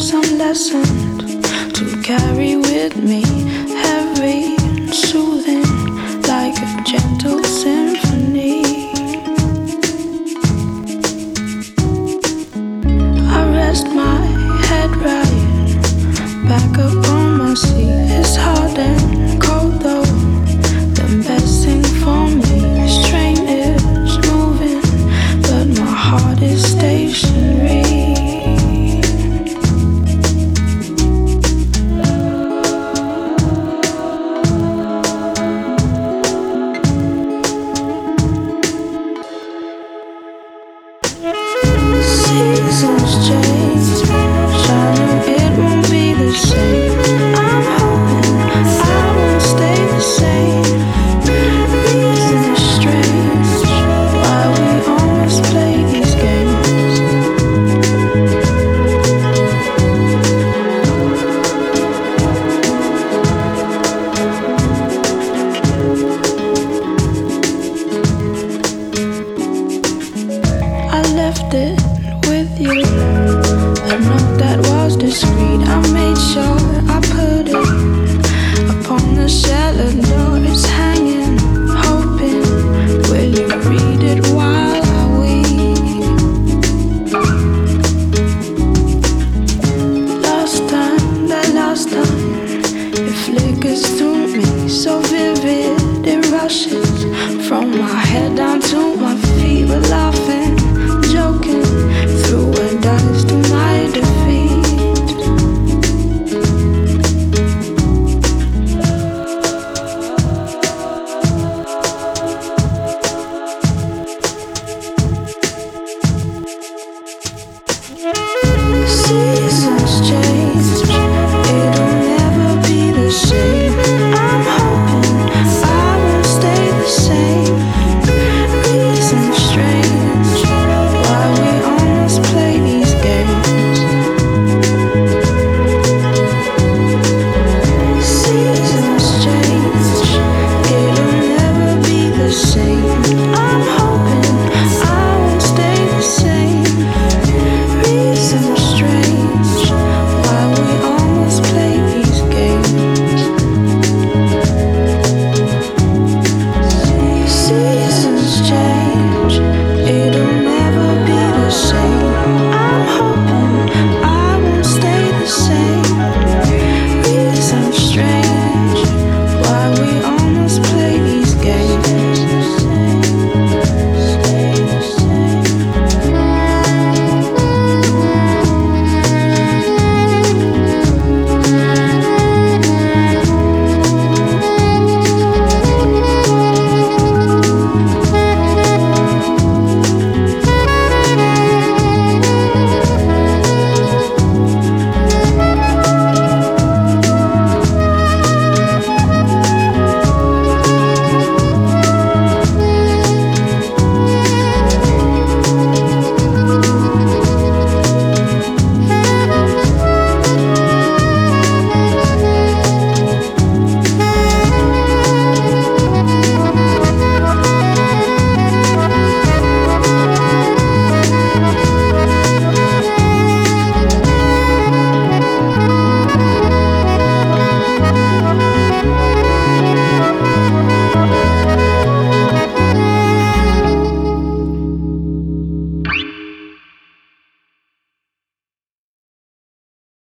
some lessons to carry with me. with you. A note that was discreet, I made sure I put it upon the cellar door. It's hanging, hoping will you read it while Last time, last time, it flickers me so vivid, it rushes from my head down to my feet. We're laughing lost